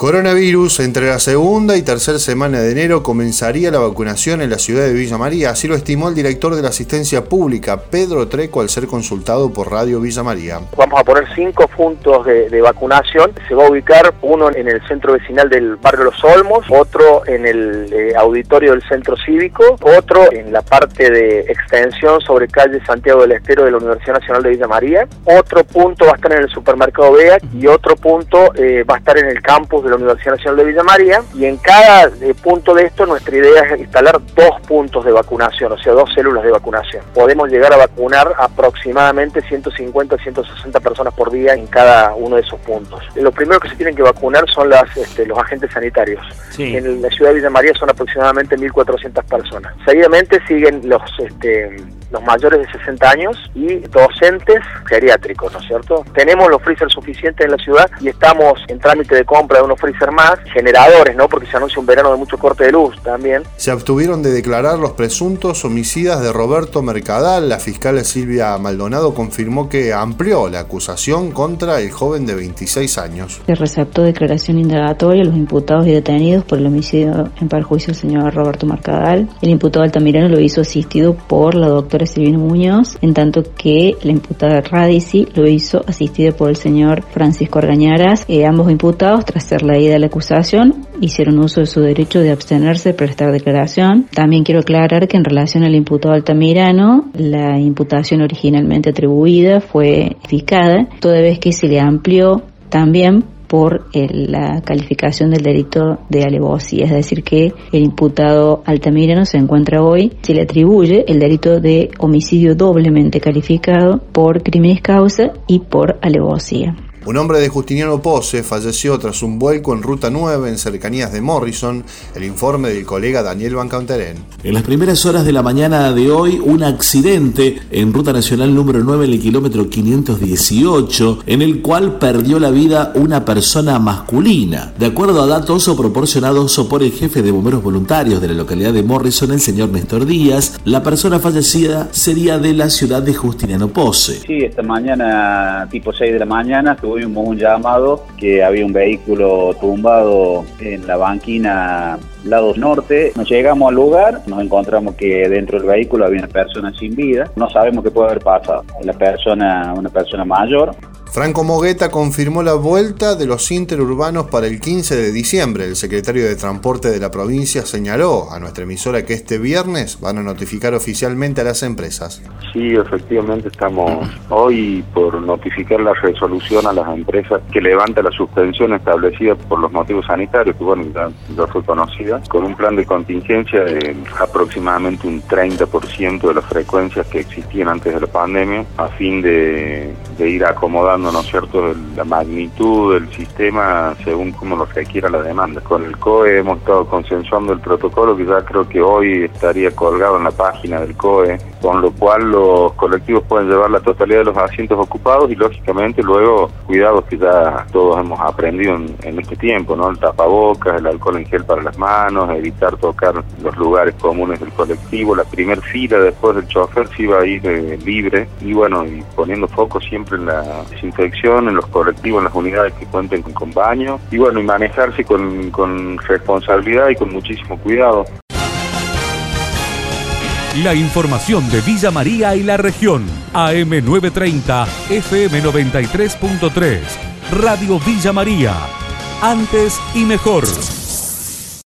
Coronavirus, entre la segunda y tercera semana de enero comenzaría la vacunación en la ciudad de Villa María, así lo estimó el director de la asistencia pública, Pedro Treco, al ser consultado por Radio Villa María. Vamos a poner cinco puntos de, vacunación, se va a ubicar uno en el centro vecinal del barrio Los Olmos, otro en el eh, auditorio del centro cívico, otro en la parte de extensión sobre calle Santiago del Estero de la Universidad Nacional de Villa María, otro punto va a estar en el supermercado BEA y otro punto eh, va a estar en el campus de la Universidad Nacional de Villa María y en cada eh, punto de esto nuestra idea es instalar dos puntos de vacunación, o sea, dos células de vacunación. Podemos llegar a vacunar aproximadamente 150 160 personas por día en cada uno de esos puntos. Lo primero que se tienen que vacunar son las, este, los agentes sanitarios. En la ciudad de Villa María son aproximadamente 1.400 personas. Seguidamente siguen los este, los mayores de 60 años y docentes geriátricos, ¿no es cierto? Tenemos los freezer suficientes en la ciudad y estamos en trámite de compra de unos freezer más, generadores, ¿no? Porque se anuncia un verano de mucho corte de luz también. Se abstuvieron de declarar los presuntos homicidas de Roberto Mercadal. La fiscal Silvia Maldonado confirmó que amplió la acusación contra el joven de 26 años. Se receptó declaración indagatoria a los imputados y detenidos por el homicidio en perjuicio del señor Roberto Mercadal. El imputado Altamirano lo hizo asistido por la doctora Silvino Muñoz, en tanto que la imputada Radici lo hizo asistido por el señor Francisco Argañaras. Eh, ambos imputados, tras ser leída la acusación, hicieron uso de su derecho de abstenerse de prestar declaración. También quiero aclarar que en relación al imputado Altamirano, la imputación originalmente atribuida fue fijada, toda vez que se le amplió también por la calificación del delito de alevosía, es decir, que el imputado Altamirano se encuentra hoy, se le atribuye el delito de homicidio doblemente calificado por crímenes causa y por alevosía. Un hombre de Justiniano Pose falleció tras un vuelco en Ruta 9 en cercanías de Morrison, el informe del colega Daniel Bancanterén. En las primeras horas de la mañana de hoy, un accidente en Ruta Nacional número 9 en el kilómetro 518, en el cual perdió la vida una persona masculina. De acuerdo a datos proporcionados por el jefe de bomberos voluntarios de la localidad de Morrison, el señor Néstor Díaz, la persona fallecida sería de la ciudad de Justiniano Pose. Sí, esta mañana, tipo 6 de la mañana, tuvo tuvimos un llamado que había un vehículo tumbado en la banquina lado norte. Nos llegamos al lugar, nos encontramos que dentro del vehículo había una persona sin vida. No sabemos qué puede haber pasado. La persona, una persona mayor. Franco Mogueta confirmó la vuelta de los interurbanos para el 15 de diciembre. El secretario de Transporte de la provincia señaló a nuestra emisora que este viernes van a notificar oficialmente a las empresas. Sí, efectivamente estamos hoy por notificar la resolución a las empresas que levanta la suspensión establecida por los motivos sanitarios, que bueno, ya, fue conocida, con un plan de contingencia de aproximadamente un 30% de las frecuencias que existían antes de la pandemia, a fin de ir acomodando ¿no es cierto?, la magnitud del sistema según como lo requiera la demanda. Con el COE hemos estado consensuando el protocolo que ya creo que hoy estaría colgado en la página del COE, con lo cual los colectivos pueden llevar la totalidad de los asientos ocupados y lógicamente luego cuidados que ya todos hemos aprendido en, este tiempo, ¿no? El tapabocas, el alcohol en gel para las manos, evitar tocar los lugares comunes del colectivo, la primer fila después del chofer se iba a ir eh, libre y bueno, y poniendo foco siempre en la infección en los colectivos, en las unidades que cuenten con, baño y bueno, y manejarse con, con responsabilidad y con muchísimo cuidado. La información de Villa María y la región. AM930, FM93.3. Radio Villa María. Antes y mejor.